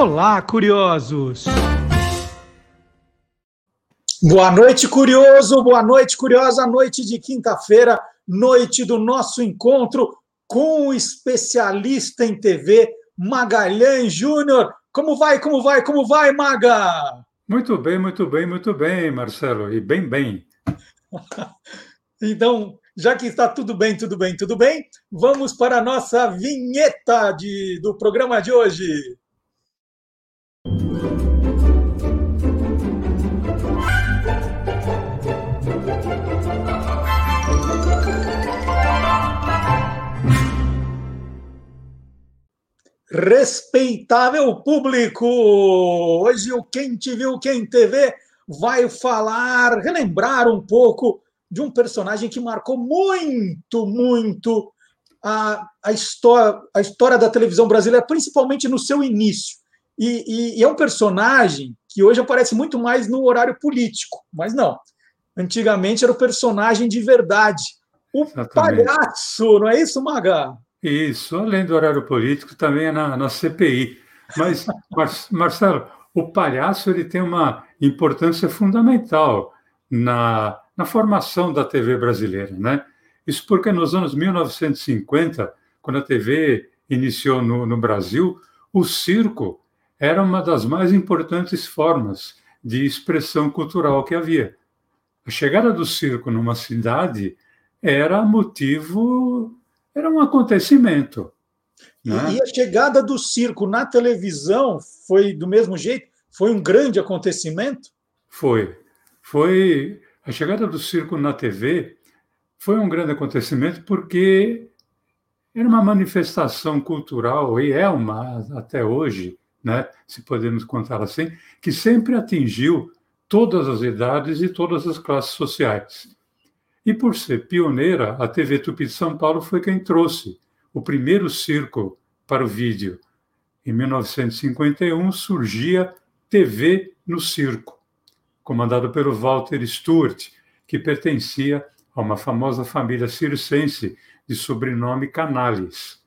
Olá, curiosos! Boa noite, curioso! Boa noite, curiosa! Noite de quinta-feira, noite do nosso encontro com o especialista em TV, Magalhães Júnior. Como vai, como vai, como vai, Maga? Muito bem, muito bem, muito bem, Marcelo, e bem, bem. então, já que está tudo bem, tudo bem, tudo bem, vamos para a nossa vinheta de, do programa de hoje. Respeitável público! Hoje o Quem Te Viu, Quem TV vai falar, relembrar um pouco de um personagem que marcou muito, muito a, a, história, a história da televisão brasileira, principalmente no seu início. E, e, e, é um personagem que hoje aparece muito mais no horário político, mas não. Antigamente era o personagem de verdade. O Exatamente. palhaço, não é isso, Maga? Isso, além do horário político, também é na, na CPI. Mas, Marcelo, o palhaço ele tem uma importância fundamental na, na formação da TV brasileira. Né? Isso porque nos anos 1950, quando a TV iniciou no, no Brasil, o circo era uma das mais importantes formas de expressão cultural que havia. A chegada do circo numa cidade era motivo, era um acontecimento. Né? E a chegada do circo na televisão foi do mesmo jeito? Foi um grande acontecimento? Foi. Foi a chegada do circo na TV foi um grande acontecimento porque era uma manifestação cultural e é uma até hoje, né, se podemos contar assim, que sempre atingiu todas as idades e todas as classes sociais. E por ser pioneira, a TV Tupi de São Paulo foi quem trouxe o primeiro circo para o vídeo. Em 1951 surgia TV no Circo, comandado pelo Walter Stewart, que pertencia a uma famosa família circense de sobrenome Canales.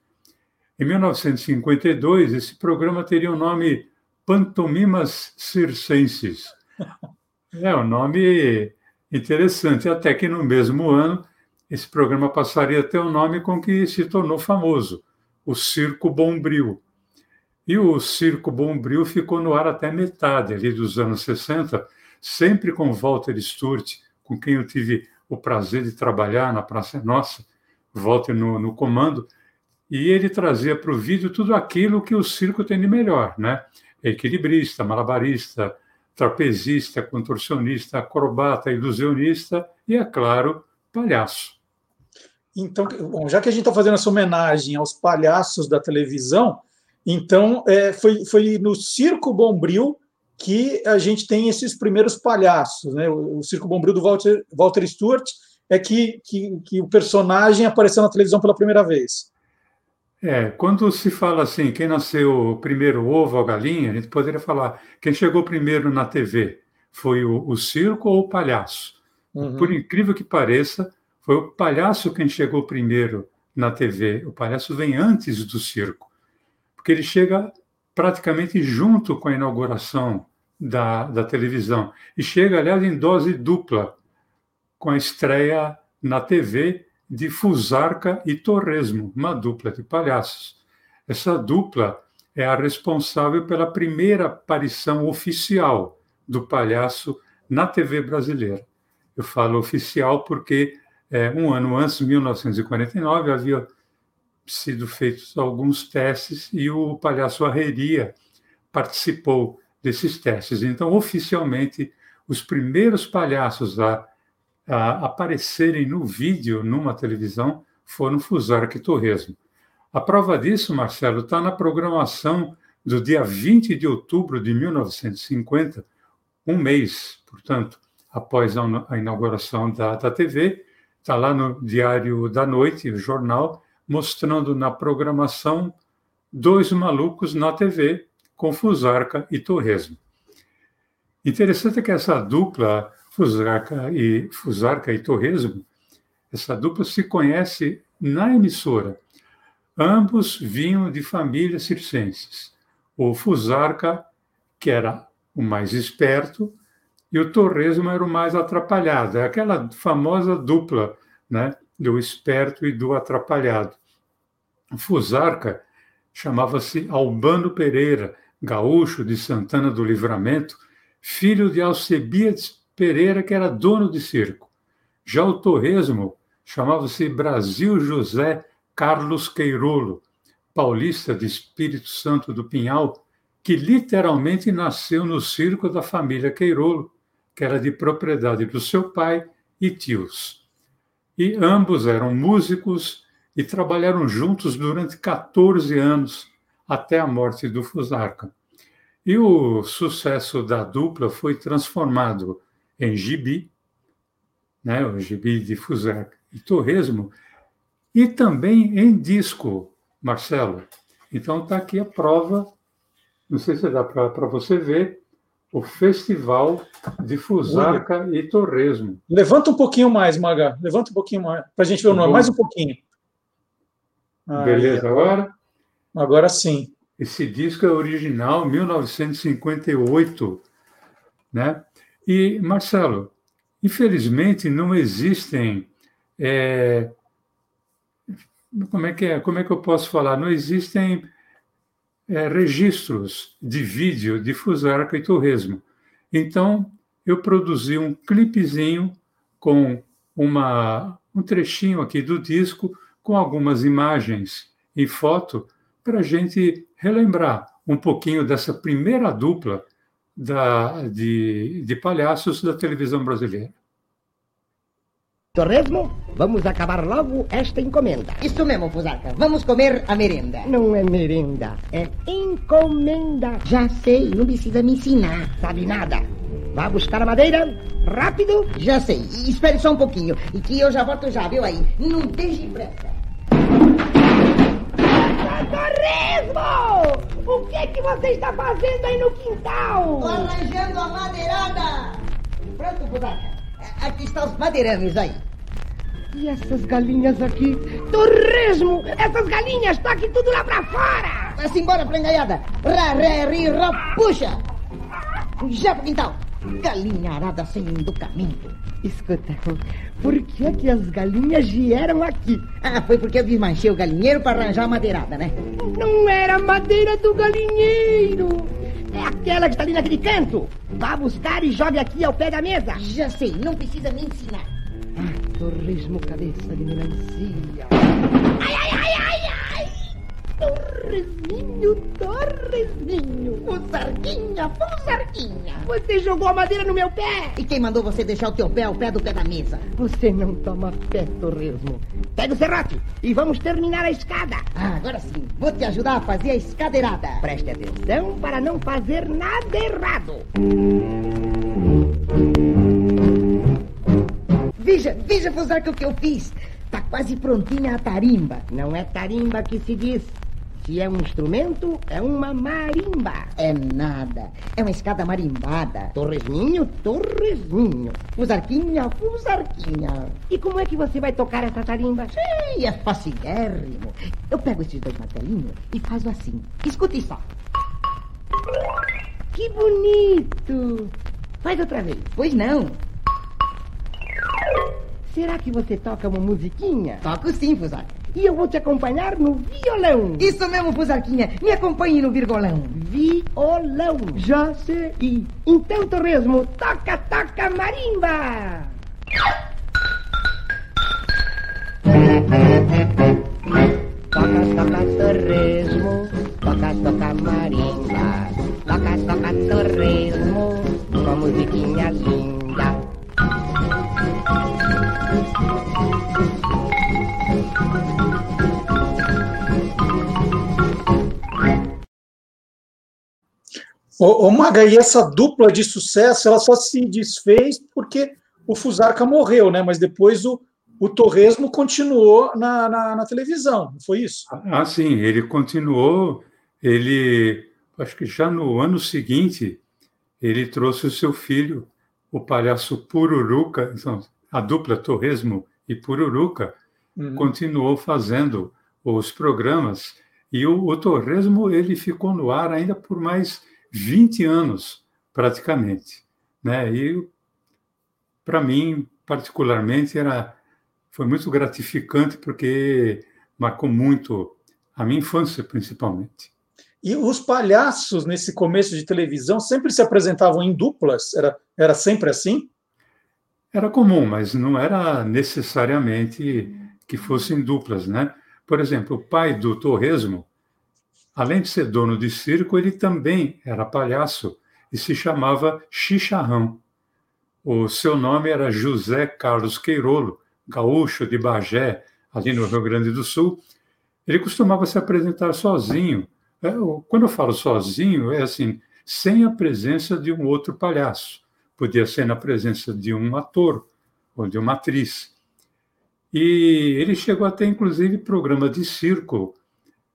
Em 1952, esse programa teria o nome Pantomimas Circenses. É um nome interessante, até que no mesmo ano esse programa passaria a ter o nome com que se tornou famoso, o Circo Bombril. E o Circo Bombril ficou no ar até metade ali dos anos 60, sempre com Walter Sturt, com quem eu tive o prazer de trabalhar na Praça Nossa, Walter no, no comando, e ele trazia para o vídeo tudo aquilo que o circo tem de melhor, né? Equilibrista, malabarista, trapezista, contorcionista, acrobata, ilusionista e, é claro, palhaço. Então, bom, já que a gente está fazendo essa homenagem aos palhaços da televisão, então é, foi, foi no Circo Bombril que a gente tem esses primeiros palhaços. Né? O, o Circo Bombril do Walter, Walter Stewart é que, que, que o personagem apareceu na televisão pela primeira vez. É, quando se fala assim, quem nasceu primeiro, ovo ou galinha, a gente poderia falar quem chegou primeiro na TV foi o, o circo ou o palhaço. Uhum. Por incrível que pareça, foi o palhaço quem chegou primeiro na TV. O palhaço vem antes do circo, porque ele chega praticamente junto com a inauguração da, da televisão e chega, aliás, em dose dupla, com a estreia na TV de Fusarca e Torresmo, uma dupla de palhaços. Essa dupla é a responsável pela primeira aparição oficial do palhaço na TV brasileira. Eu falo oficial porque é, um ano antes, 1949, havia sido feitos alguns testes e o palhaço Arreria participou desses testes. Então, oficialmente, os primeiros palhaços a aparecerem no vídeo numa televisão foram Fusarca e Torresmo. A prova disso, Marcelo, está na programação do dia 20 de outubro de 1950, um mês, portanto, após a inauguração da, da TV, está lá no Diário da Noite, o jornal, mostrando na programação dois malucos na TV com Fusarca e Torresmo. Interessante é que essa dupla Fusarca e, Fusarca e Torresmo, essa dupla se conhece na emissora. Ambos vinham de famílias circenses. o Fusarca, que era o mais esperto, e o Torresmo era o mais atrapalhado. É aquela famosa dupla, né, do esperto e do atrapalhado. O Fusarca chamava-se Albano Pereira, gaúcho de Santana do Livramento, filho de Alcebiades Pereira, que era dono de circo. Já o Torresmo chamava-se Brasil José Carlos Queirolo, paulista de Espírito Santo do Pinhal, que literalmente nasceu no circo da família Queirolo, que era de propriedade do seu pai e tios. E ambos eram músicos e trabalharam juntos durante 14 anos, até a morte do Fusarca. E o sucesso da dupla foi transformado em gibi, né, o gibi de Fusarca e Torresmo, e também em disco, Marcelo. Então está aqui a prova, não sei se dá para você ver, o Festival de Fusarca e Torresmo. Levanta um pouquinho mais, Maga. Levanta um pouquinho mais, para a gente ver o nome. Mais um pouquinho. Beleza, agora? Agora sim. Esse disco é original, 1958, né? E, Marcelo, infelizmente não existem é, como é que é? Como é que eu posso falar? Não existem é, registros de vídeo de Fusarca e Torresmo. Então, eu produzi um clipezinho com uma, um trechinho aqui do disco, com algumas imagens e foto, para a gente relembrar um pouquinho dessa primeira dupla da, de, de palhaços da televisão brasileira. Torresmo, vamos acabar logo esta encomenda. Isso mesmo, Fusarca. Vamos comer a merenda. Não é merenda, é encomenda. Já sei, não precisa me ensinar. Sabe nada. Vá buscar a madeira, rápido. Já sei. Espere só um pouquinho. E que eu já volto já, viu aí? Não deixe pressa. Torresmo! O que, que você está fazendo aí no quintal? Arranjando a madeirada. Pronto, Fusarca. Aqui estão os madeirames aí. E essas galinhas aqui? Torresmo! Essas galinhas aqui tudo lá pra fora! Vai-se embora, frangaiada! Rá, ré, ri, ró, puxa! Já pro quintal! Galinharada sem educamento. Escuta, por que, que as galinhas vieram aqui? Ah, foi porque eu desmanchei o galinheiro para arranjar a madeirada, né? Não era madeira do galinheiro! É aquela que está ali naquele canto. Vá buscar e jogue aqui ao pé da mesa. Já sei, não precisa me ensinar. Ah, torresmo cabeça de melancia. Ai, ai, ai, ai, ai! Torresminho, torresminho. Fusarquinha, fusarquinha. Você jogou a madeira no meu pé. E quem mandou você deixar o teu pé ao pé do pé da mesa? Você não toma pé, torresmo. Pega o serrote e vamos terminar a escada. Ah, agora sim. Vou te ajudar a fazer a escadeirada. Preste atenção para não fazer nada errado. Veja, veja, Fusarca, o que eu fiz. Tá quase prontinha a tarimba. Não é tarimba que se diz. Se é um instrumento, é uma marimba. É nada. É uma escada marimbada. Torresminho, torresminho. Fusarquinha, fusarquinha. E como é que você vai tocar essa tarimba? Sim, é facilérrimo. Eu pego esses dois martelinhos e faço assim. Escute só. Que bonito. Faz outra vez. Pois não. Será que você toca uma musiquinha? Toco sim, Fusarca. E eu vou te acompanhar no violão. Isso mesmo, Fusarquinha. Me acompanhe no virgolão. Violão. Já sei. Então, Torresmo, toca, toca marimba. Toca, toca, Torresmo. Toca, toca marimba. Toca, toca, Torresmo. Uma musiquinha linda. Ô, ô Maga, e essa dupla de sucesso, ela só se desfez porque o Fusarca morreu, né? Mas depois o, o Torresmo continuou na, na, na, televisão, não foi isso? Ah, sim, ele continuou. Ele, acho que já no ano seguinte, ele trouxe o seu filho, o palhaço Pururuca, então, a dupla Torresmo e Pururuca, uhum. continuou fazendo os programas E o, o torresmo ele ficou no ar ainda por mais 20 anos, praticamente. Né? E, para mim, particularmente, era, foi muito gratificante, porque marcou muito a minha infância, principalmente. E os palhaços, nesse começo de televisão, sempre se apresentavam em duplas? Era, era sempre assim? Era comum, mas não era necessariamente que fossem duplas, né? Por exemplo, o pai do Torresmo, além de ser dono de circo, ele também era palhaço e se chamava Xixarrão. O seu nome era José Carlos Queirolo, gaúcho de Bagé, ali no Rio Grande do Sul. Ele costumava se apresentar sozinho. É, quando eu falo sozinho, é assim, sem a presença de um outro palhaço. Podia ser na presença de um ator ou de uma atriz. E ele chegou a ter, inclusive, programa de circo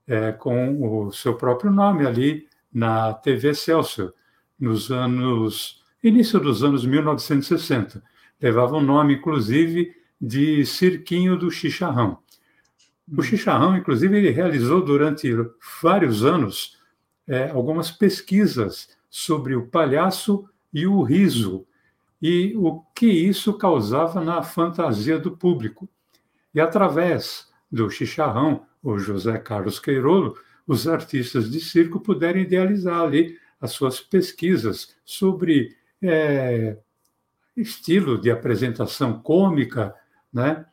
é, com o seu próprio nome ali na TV Celso, nos anos início dos anos 1960. Levava o nome, inclusive, de Cirquinho do Chicharrão. O Chicharrão, inclusive, ele realizou durante vários anos é, algumas pesquisas sobre o palhaço e o riso e o que isso causava na fantasia do público. E através do Chicharrão, o José Carlos Queirolo, os artistas de circo puderam idealizar ali as suas pesquisas sobre é, estilo de apresentação cômica, né?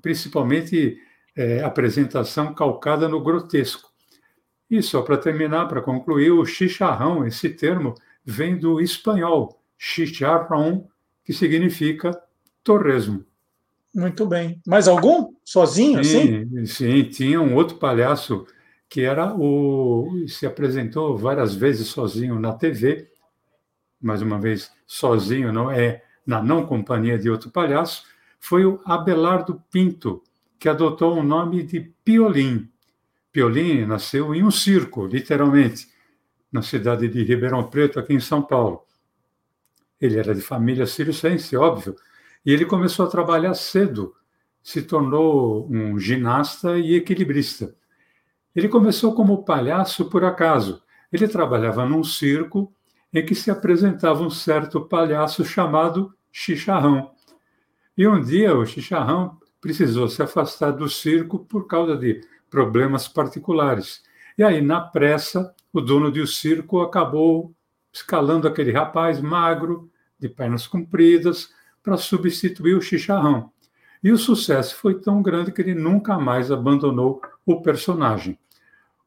Principalmente é, apresentação calcada no grotesco. E só para terminar, para concluir, o chicharrão, esse termo, vem do espanhol chicharrón, que significa torresmo. Muito bem. Mais algum? Sozinho, sim, assim? Sim, tinha um outro palhaço que era o se apresentou várias vezes sozinho na TV, mais uma vez sozinho, não é na não companhia de outro palhaço, foi o Abelardo Pinto, que adotou o nome de Piolim. Piolim nasceu em um circo, literalmente, na cidade de Ribeirão Preto, aqui em São Paulo. Ele era de família circense, óbvio, e ele começou a trabalhar cedo, se tornou um ginasta e equilibrista. Ele começou como palhaço por acaso. Ele trabalhava num circo em que se apresentava um certo palhaço chamado Chicharrão. E um dia o Chicharrão precisou se afastar do circo por causa de problemas particulares. E aí, na pressa, o dono do circo acabou escalando aquele rapaz magro, de pernas compridas, para substituir o Chicharrão. E o sucesso foi tão grande que ele nunca mais abandonou o personagem.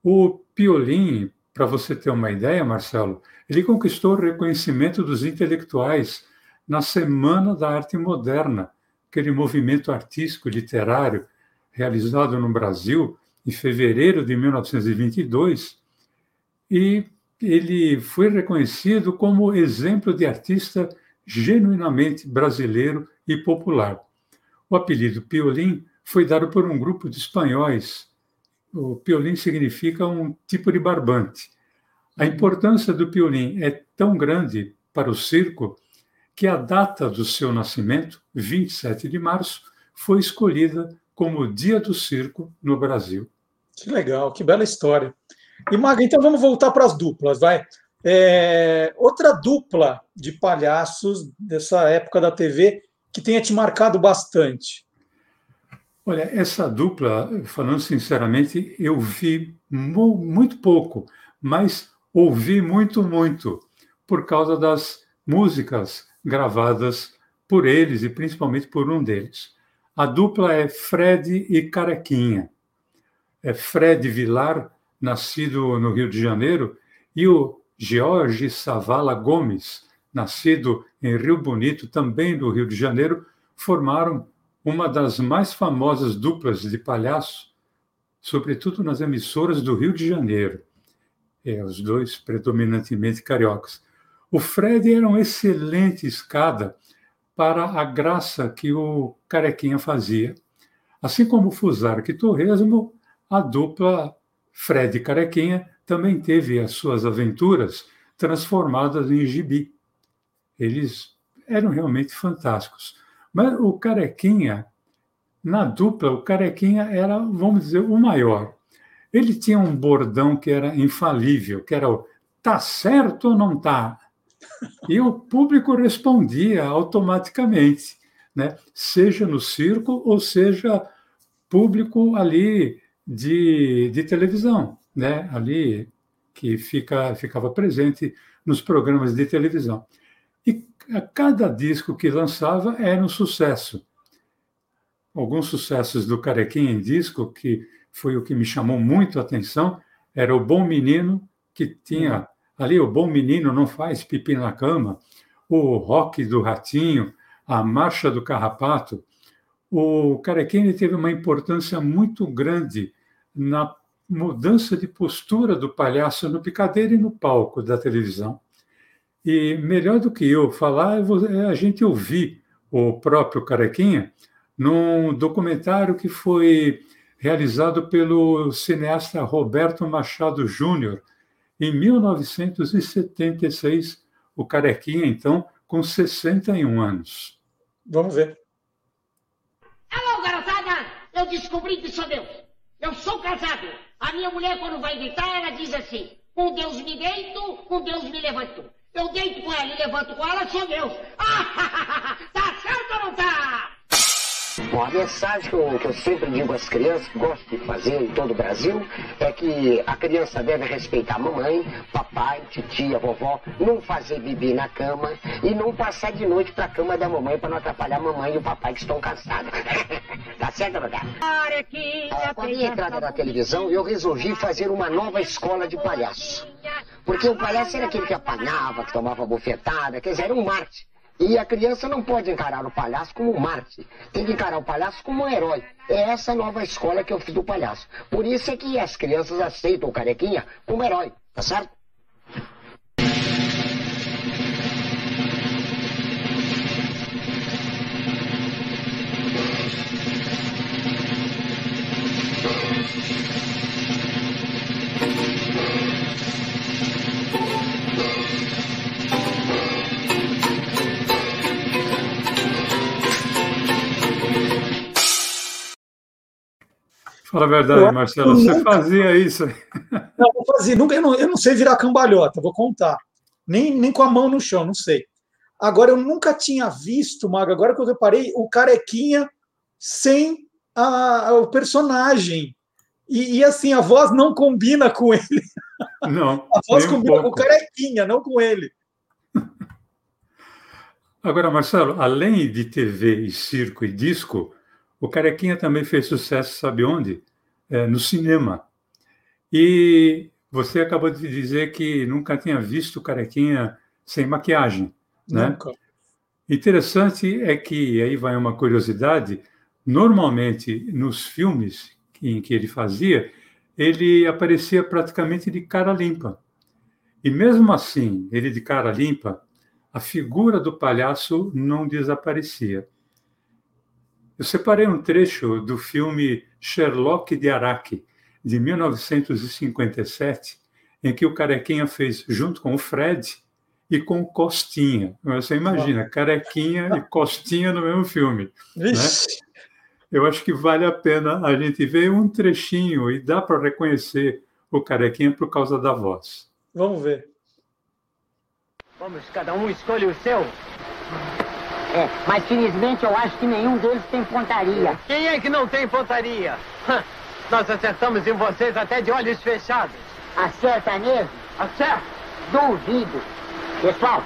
O Piolim, para você ter uma ideia, Marcelo, ele conquistou o reconhecimento dos intelectuais na Semana da Arte Moderna, aquele movimento artístico literário realizado no Brasil em fevereiro de 1922, e ele foi reconhecido como exemplo de artista genuinamente brasileiro e popular. O apelido Piolim foi dado por um grupo de espanhóis. O piolim significa um tipo de barbante. A importância do piolim é tão grande para o circo que a data do seu nascimento, 27 de março, foi escolhida como Dia do Circo no Brasil. Que legal, que bela história. E Maga, então vamos voltar para as duplas, vai. É, outra dupla de palhaços dessa época da TV que tenha te marcado bastante. Olha, essa dupla, falando sinceramente, eu vi muito pouco, mas ouvi muito, muito, por causa das músicas gravadas por eles e principalmente por um deles. A dupla é Fred e Carequinha. É Fred Vilar, nascido no Rio de Janeiro, e o George Savala Gomes, nascido em Rio Bonito, também do Rio de Janeiro, formaram uma das mais famosas duplas de palhaço, sobretudo nas emissoras do Rio de Janeiro. É, os dois predominantemente cariocas. O Fred era uma excelente escada para a graça que o Carequinha fazia. Assim como o Fusarca e Torresmo, a dupla Fred Carequinha também teve as suas aventuras transformadas em gibi. Eles eram realmente fantásticos. Mas o Carequinha, na dupla, o Carequinha era, vamos dizer, o maior. ele tinha um bordão que era infalível, que era o tá certo ou não tá? E o público respondia automaticamente, né? seja no circo ou seja público ali de, de televisão, né? ali que fica, ficava presente nos programas de televisão. E a cada disco que lançava era um sucesso. Alguns sucessos do Carequinha em disco, que foi o que me chamou muito a atenção, era o Bom Menino, que tinha ali o Bom Menino não faz pipi na cama, o Rock do Ratinho, a Marcha do Carrapato. O Carequinha teve uma importância muito grande na mudança de postura do palhaço no picadeiro e no palco da televisão. E melhor do que eu falar é a gente ouvir o próprio Carequinha num documentário que foi realizado pelo cineasta Roberto Machado Júnior em 1976, o Carequinha, então, com 61 anos. Vamos ver. Alô, garotada! Eu descobri que sou Deus. Eu sou casado. A minha mulher, quando vai deitar, ela diz assim: com Deus me deito, com Deus me levanto. Eu deito com ela e levanto com ela, sou Deus. Ah, tá certo ou não tá? Bom, a mensagem que eu, que eu, sempre digo às crianças, gosto de fazer em todo o Brasil, é que a criança deve respeitar a mamãe, papai, titia, vovó, não fazer bebê na cama e não passar de noite para a cama da mamãe para não atrapalhar a mamãe e o papai que estão cansados. tá certo, Rodar? Ah, com a minha entrada na televisão, eu resolvi fazer uma nova escola de palhaço. Porque o palhaço era aquele que apanhava, que tomava bofetada, quer dizer, era um Marte. E a criança não pode encarar o palhaço como um Marte. Tem que encarar o palhaço como um herói. É essa nova escola que eu fiz do palhaço. Por isso é que as crianças aceitam o carequinha como herói, tá certo? Fala a verdade, Marcelo, você nunca... fazia isso? Não, eu fazia. Nunca, eu, não, eu não sei virar cambalhota, vou contar. Nem, nem com a mão no chão, não sei. Agora, eu nunca tinha visto, Maga, agora que eu reparei, o carequinha sem a, a, o personagem. E, e, assim, a voz não combina com ele. Não. a voz combina um com o carequinha, não com ele. Agora, Marcelo, além de TV e circo e disco, o Carequinha também fez sucesso, sabe onde? É, no cinema. E você acabou de dizer que nunca tinha visto Carequinha sem maquiagem, né? Nunca. Interessante é que, aí vai uma curiosidade, normalmente nos filmes em que ele fazia, ele aparecia praticamente de cara limpa. E mesmo assim, ele de cara limpa, a figura do palhaço não desaparecia. Eu separei um trecho do filme Sherlock de Araque, de 1957, em que o Carequinha fez junto com o Fred e com Costinha. Você imagina, Carequinha e Costinha no mesmo filme. Né? Eu acho que vale a pena a gente ver um trechinho e dá para reconhecer o Carequinha por causa da voz. Vamos ver. Vamos, cada um escolhe o seu. É, mas felizmente eu acho que nenhum deles tem pontaria. Quem é que não tem pontaria? Nós acertamos em vocês até de olhos fechados. Acerta mesmo? Acerta. Duvido. Pessoal,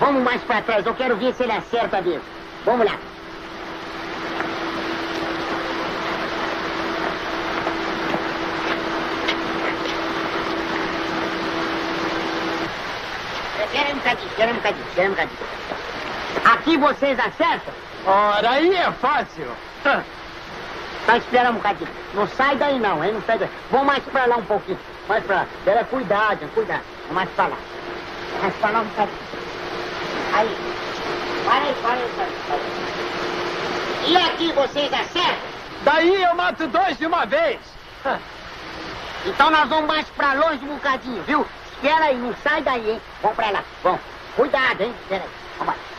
vamos mais para trás. Eu quero ver se ele acerta mesmo. Vamos lá. Espera um bocadinho, espera um bocadinho, espera um bocadinho. Aqui vocês acertam? Ora, aí é fácil. Tá, espera um bocadinho. Não sai daí não, hein? Não sai daí. Vamos mais pra lá um pouquinho. Mais pra lá. Espera, cuidado, cuidado. Mais pra lá. Mais pra lá um bocadinho. Aí. Para aí, para aí, para aí. E aqui vocês acertam? Daí eu mato dois de uma vez. Então nós vamos mais pra longe um bocadinho, viu? Espera aí, não sai daí, hein? Vamos pra lá. Bom, cuidado, hein? Espera aí. Vamos lá.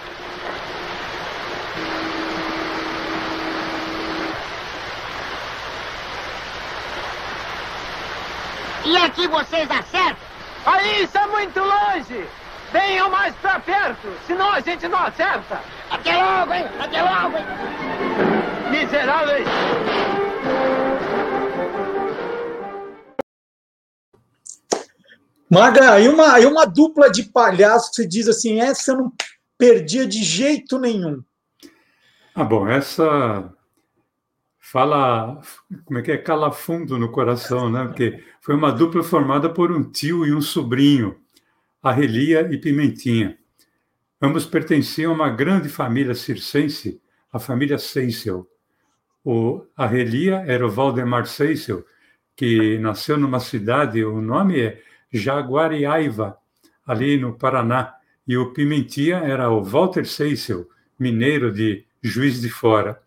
E aqui vocês acertam? Aí isso é muito longe! Venham mais pra perto, senão a gente não acerta! Até logo, hein? Até logo, hein? Miseráveis! Maga, e uma, e uma dupla de palhaços que você diz assim, essa eu não perdia de jeito nenhum. Ah, bom, essa fala, como é que é, cala fundo no coração, né? Porque foi uma dupla formada por um tio e um sobrinho, Arrelia e Pimentinha. Ambos pertenciam a uma grande família circense, a família Seisel. O Arrelia era o Valdemar Seisel, que nasceu numa cidade, o nome é Jaguariaiva, ali no Paraná, e o Pimentinha era o Walter Seisel, mineiro de Juiz de Fora.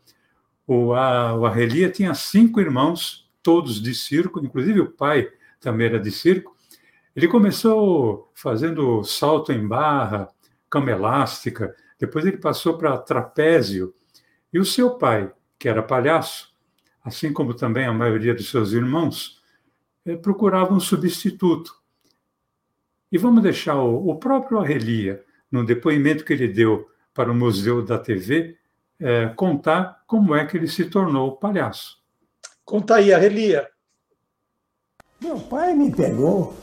O, a, o Arrelia tinha cinco irmãos, todos de circo, inclusive o pai também era de circo. Ele começou fazendo salto em barra, cama elástica, depois ele passou para trapézio. E o seu pai, que era palhaço, assim como também a maioria dos seus irmãos, eh, procurava um substituto. E vamos deixar o, o próprio Arrelia, no depoimento que ele deu para o Museu da TV, é, contar como é que ele se tornou palhaço. Conta aí, Arrelia. Meu pai me pegou,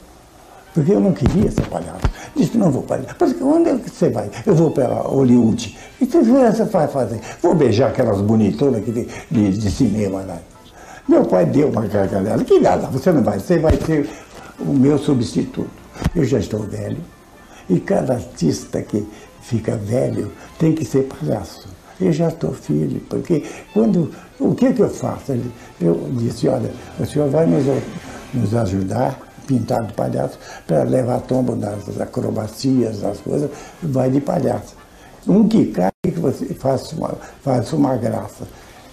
porque eu não queria ser palhaço. Disse, não vou palhaço. Mas onde é que você vai? Eu vou para Hollywood. E o que você vai fazer? Vou beijar aquelas bonitonas de, de, de cinema lá. Meu pai deu uma gargalhada. Que nada, você não vai, você vai ser o meu substituto. Eu já estou velho. E cada artista que fica velho tem que ser palhaço. Eu já estou filho, porque quando. O que, que eu faço? Eu disse, olha, o senhor vai nos, nos ajudar, pintar de palhaço, para levar tombo nas acrobacias, nas coisas, vai de palhaço. Um que cai, que você faz uma, faz uma graça.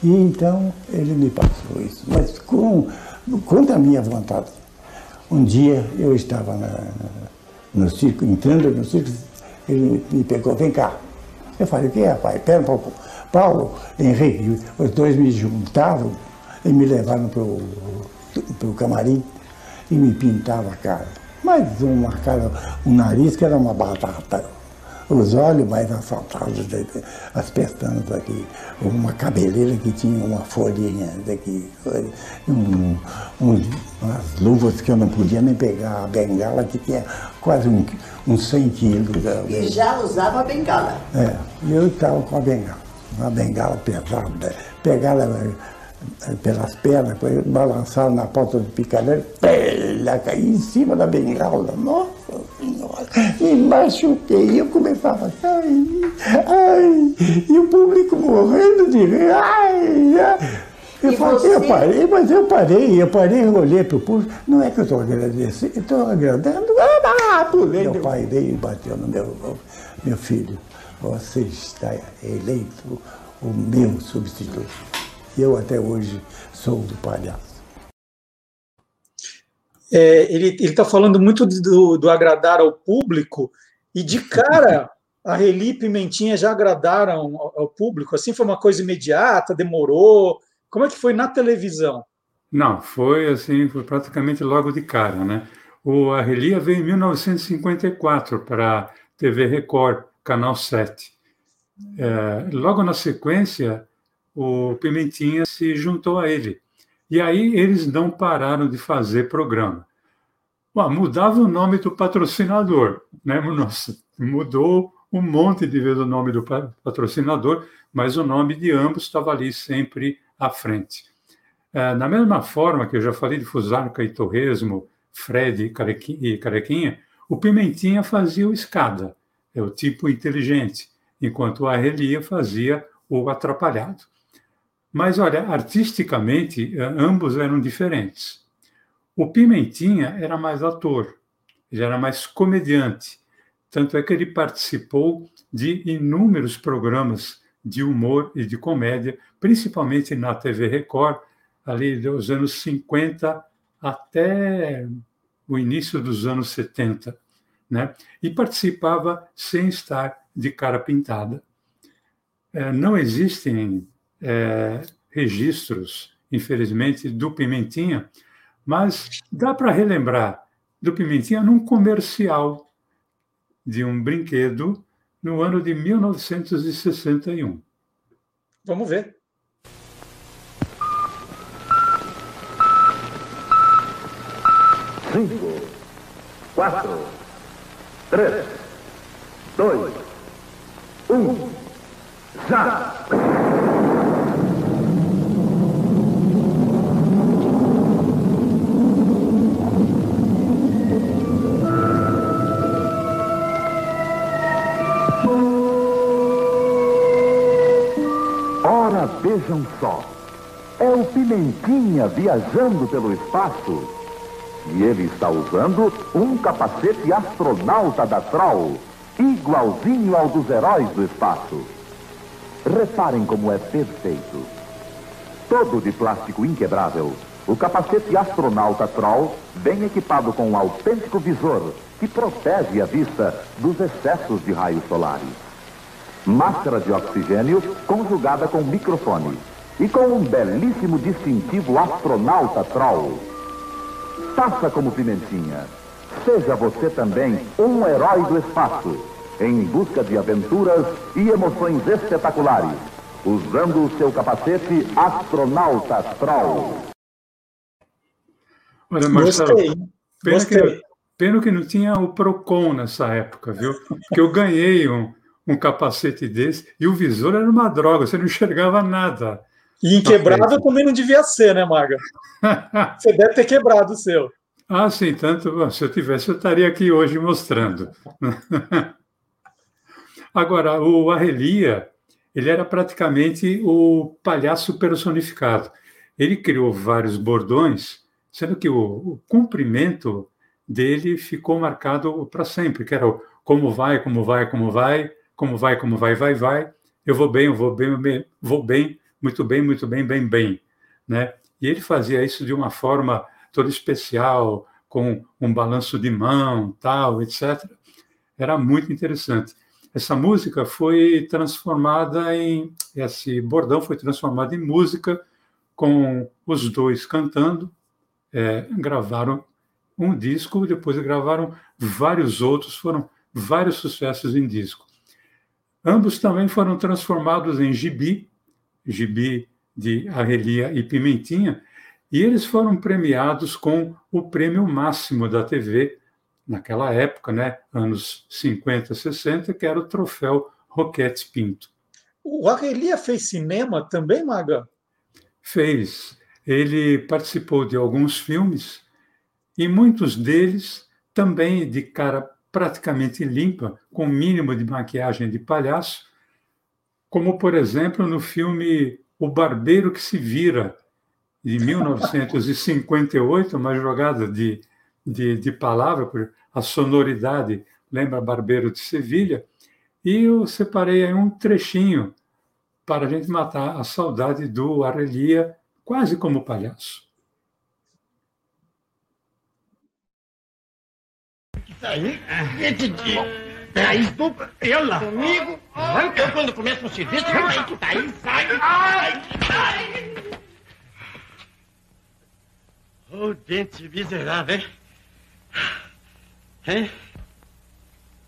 E então ele me passou isso. Mas com, contra a minha vontade. Um dia eu estava na, no circo, entrando no circo, ele me pegou, vem cá. Eu falei, o que é, pai? Pera um pouco. Paulo, Henrique, os dois me juntaram e me levaram para o camarim e me pintavam a cara. Mas uma cara, um nariz que era uma batata os olhos mais assaltados, as pestanas aqui, uma cabeleira que tinha uma folhinha daqui, um, um, umas luvas que eu não podia nem pegar, a bengala que tinha quase um, uns 100 quilos. E já usava a bengala? É, eu estava com a bengala, uma bengala pesada, pegava pelas pernas, balançava na porta do picadeiro, ela caía em cima da bengala. Nossa! E machuquei. E eu começava a cair. Ai! E o público morrendo de rir. Ai! Eu, falei, eu parei, mas eu parei, eu parei, eu olhei para o público. Não é que eu estou agradecendo, estou agradecendo. Ah, pulei. Meu pai veio e bateu no meu, meu filho. Você está eleito o meu substituto eu até hoje sou do palhaço. É, ele está falando muito do, do, agradar ao público, e de cara a Reli e Pimentinha já agradaram ao, ao, público? Assim foi uma coisa imediata, demorou? Como é que foi na televisão? Não, foi assim, foi praticamente logo de cara, né? O Arrelia veio em 1954 para a TV Record, Canal 7. É, logo na sequência, o Pimentinha se juntou a ele. E aí eles não pararam de fazer programa. Bom, mudava o nome do patrocinador, né? Nossa, mudou um monte de vezes o nome do patrocinador, mas o nome de ambos estava ali sempre à frente. É, da mesma forma que eu já falei de Fusarca e Torresmo, Fred e Carequinha, o Pimentinha fazia o escada, é o tipo inteligente, enquanto o Arrelia fazia o atrapalhado. Mas, olha, artisticamente, eh, ambos eram diferentes. O Pimentinha era mais ator, ele era mais comediante. Tanto é que ele participou de inúmeros programas de humor e de comédia, principalmente na TV Record, ali dos anos 50 até o início dos anos 70. Né? E participava sem estar de cara pintada. É, não existem é, registros, infelizmente, do Pimentinha, Mas dá para relembrar do Pimentinha num comercial de um brinquedo no ano de 1961. Vamos ver. Cinco, quatro, três, dois, um, já! Vejam só. É o Pimentinha viajando pelo espaço. E ele está usando um capacete astronauta da Troll, igualzinho ao dos heróis do espaço. Reparem como é perfeito. Todo de plástico inquebrável, o capacete astronauta Troll vem equipado com um autêntico visor que protege a vista dos excessos de raios solares. Máscara de oxigênio conjugada com microfone e com um belíssimo distintivo astronauta Troll. Faça como Pimentinha. Seja você também um herói do espaço, em busca de aventuras e emoções espetaculares, usando o seu capacete astronauta Troll. Olha, Marcelo, pena que, pena que não tinha o Procon nessa época, viu? Porque eu ganhei um, um capacete desse e o visor era uma droga, você não enxergava nada. E inquebrável também não devia ser, né, Maga? Você deve ter quebrado o seu. Ah, sim, tanto. Se eu tivesse, eu estaria aqui hoje mostrando. Agora, o Arrelia, ele era praticamente o palhaço personificado. Ele criou vários bordões, sendo que o, o cumprimento dele ficou marcado para sempre, que era o como vai, como vai, como vai, como vai, como vai, vai, vai. Eu vou bem, eu vou bem, vou bem, muito bem, muito bem, bem, bem, né? E ele fazia isso de uma forma toda especial, com um balanço de mão, tal, etc. Era muito interessante. Essa música foi transformada em esse bordão foi transformado em música com os dois cantando, é, gravaram um disco, depois gravaram vários outros, foram vários sucessos em disco. Ambos também foram transformados em gibi, gibi de Arrelia e Pimentinha, e eles foram premiados com o prêmio máximo da TV naquela época, né, anos 50, 60, que era o troféu Roquete Pinto. O Arrelia fez cinema também, Maga? Fez. Ele participou de alguns filmes e muitos deles também de cara praticamente limpa, com mínimo de maquiagem de palhaço, como, por exemplo, no filme O Barbeiro que se Vira, de 1958, uma jogada de, de, de palavra, a sonoridade lembra Barbeiro de Sevilha, e eu separei aí um trechinho para a gente matar a saudade do Arelia, quase como palhaço. Aí, Peraí, estupra. Ela? Comigo? Eu, quando começo um serviço, aí que tá aí, sai. Ai, ai. Oh, dente miserável, hein? Hein?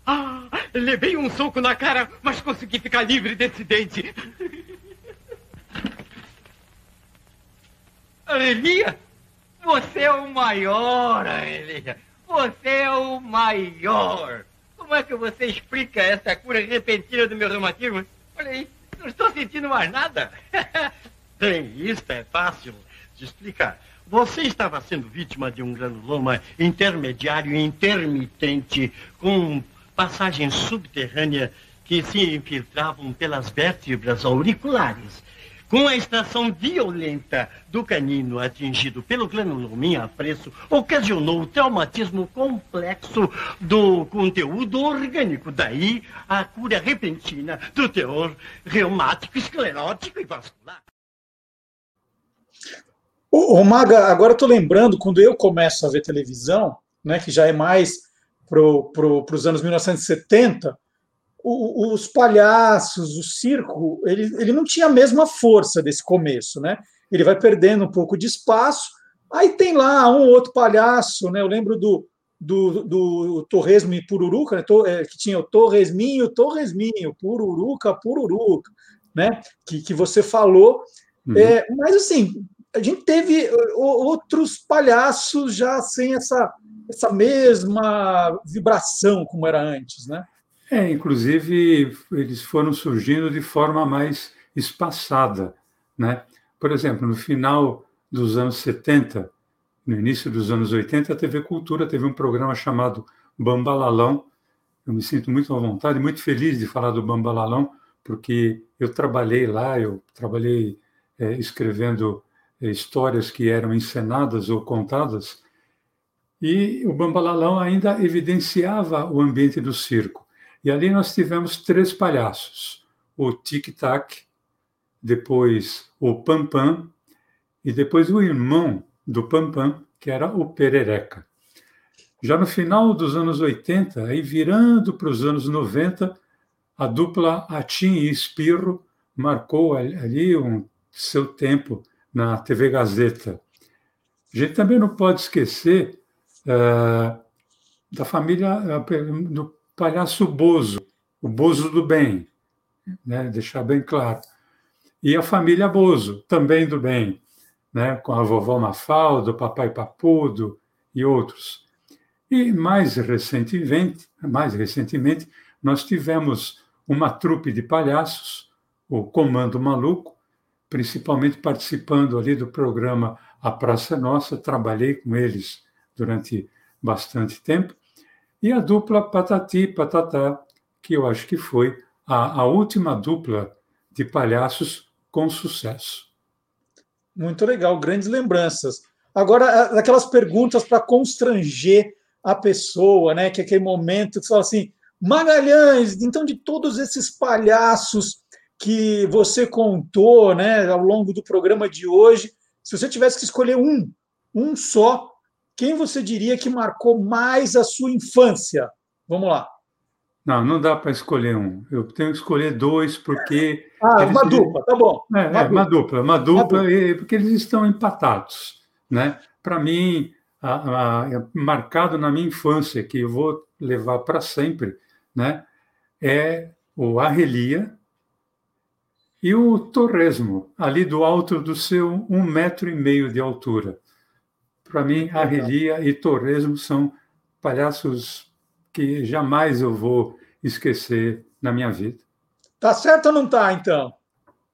Ah, levei um soco na cara, mas consegui ficar livre desse dente. Arelia, você é o maior, Arelia. Você é o maior. Como é que você explica essa cura repentina do meu reumatismo? Olha aí, não estou sentindo mais nada. Bem, isso é fácil de explicar. Você estava sendo vítima de um granuloma intermediário intermitente, com passagem subterrânea que se infiltravam pelas vértebras auriculares. Com a extração violenta do canino atingido pelo granulominha preço, ocasionou o traumatismo complexo do conteúdo orgânico. Daí a cura repentina do teor reumático, esclerótico e vascular. O, Maga, agora estou lembrando, quando eu começo a ver televisão, né, que já é mais para pro, os anos 1970, o, os palhaços, o circo, ele, ele não tinha a mesma força desse começo, né? Ele vai perdendo um pouco de espaço, Aí tem lá um outro palhaço, né? Eu lembro do, do, do Torresmo e Pururuca, né? É, que tinha o Torresminho, Torresminho, Pururuca, Pururuca, né? Que, que você falou. Uhum. É, mas assim, a gente teve outros palhaços já sem essa, essa mesma vibração como era antes, né? É, inclusive eles foram surgindo de forma mais espaçada, né? Por exemplo, no final dos anos 70, no início dos anos 80, a TV Cultura teve um programa chamado Bambalalão. Eu me sinto muito à vontade, muito feliz de falar do Bambalalão, porque eu trabalhei lá, eu trabalhei é, escrevendo é, histórias que eram encenadas ou contadas, e o Bambalalão ainda evidenciava o ambiente do circo. E ali nós tivemos três palhaços: o Tic Tac, depois o Pam Pam e depois o irmão do Pampam, que era o Perereca. Já no final dos anos 80, aí virando para os anos 90, a dupla Atim e Espirro marcou ali um seu tempo na TV Gazeta. A gente também não pode esquecer uh, da família uh, do palhaço Bozo, o Bozo do Bem, né? deixar bem claro. E a família Bozo, também do bem né, com a vovó Mafalda, o papai Papudo e outros. E mais recentemente, mais recentemente, nós tivemos uma trupe de palhaços, o Comando Maluco, principalmente participando ali do programa A Praça Nossa, trabalhei com eles durante bastante tempo, e a dupla Patati Patatá, que eu acho que foi a, a última dupla de palhaços com sucesso. Muito legal, grandes lembranças. Agora, aquelas perguntas para constranger a pessoa, né? Que é aquele momento que você fala assim, Magalhães, então de todos esses palhaços que você contou, né, ao longo do programa de hoje, se você tivesse que escolher um, um só, quem você diria que marcou mais a sua infância? Vamos lá. Não, não dá para escolher um. Eu tenho que escolher dois, porque. Ah, uma dupla, tá bom. É, uma, é, dupla. uma dupla, uma dupla, uma dupla. porque eles estão empatados. Né? Para mim, a, a, é marcado na minha infância, que eu vou levar para sempre, né? é o Arrelia e o Torresmo, ali do alto do seu um metro e meio de altura. Para mim, Arrelia e Torresmo são palhaços que jamais eu vou esquecer na minha vida. Tá certo ou não tá, então?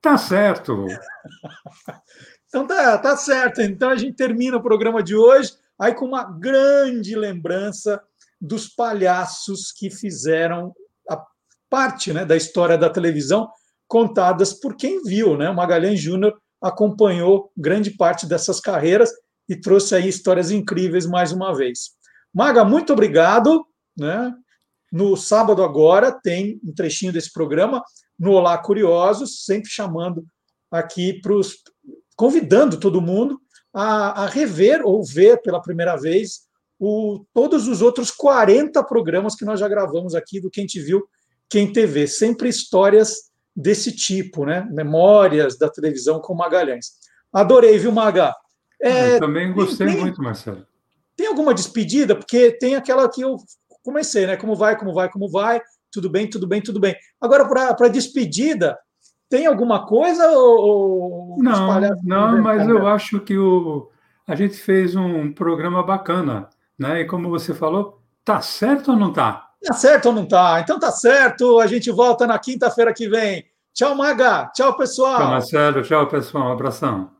Tá certo. então tá, tá certo. Então a gente termina o programa de hoje aí com uma grande lembrança dos palhaços que fizeram a parte né, da história da televisão contadas por quem viu, né? O Magalhães Júnior acompanhou grande parte dessas carreiras e trouxe aí histórias incríveis mais uma vez. Maga, muito obrigado. Né? No sábado agora tem um trechinho desse programa no Olá Curiosos, sempre chamando aqui para os. convidando todo mundo a, a, rever ou ver pela primeira vez o, todos os outros 40 programas que nós já gravamos aqui do Quem Te Viu, Quem TV. Sempre histórias desse tipo, né? Memórias da televisão com Magalhães. Adorei, viu, Maga? É, eu também gostei tem, muito, Marcelo. Tem alguma despedida? Porque tem aquela que eu comecei, né? Como vai, como vai, como vai, tudo bem, tudo bem, tudo bem. Agora, para despedida, tem alguma coisa? Ou, não, não, mas eu acho que o, a gente fez um programa bacana, né? E como você falou, tá certo ou não tá? Tá certo ou não tá? Então tá certo. A gente volta na quinta-feira que vem. Tchau, Maga. Tchau, pessoal. Tchau, Marcelo. Tchau, pessoal. Um abração.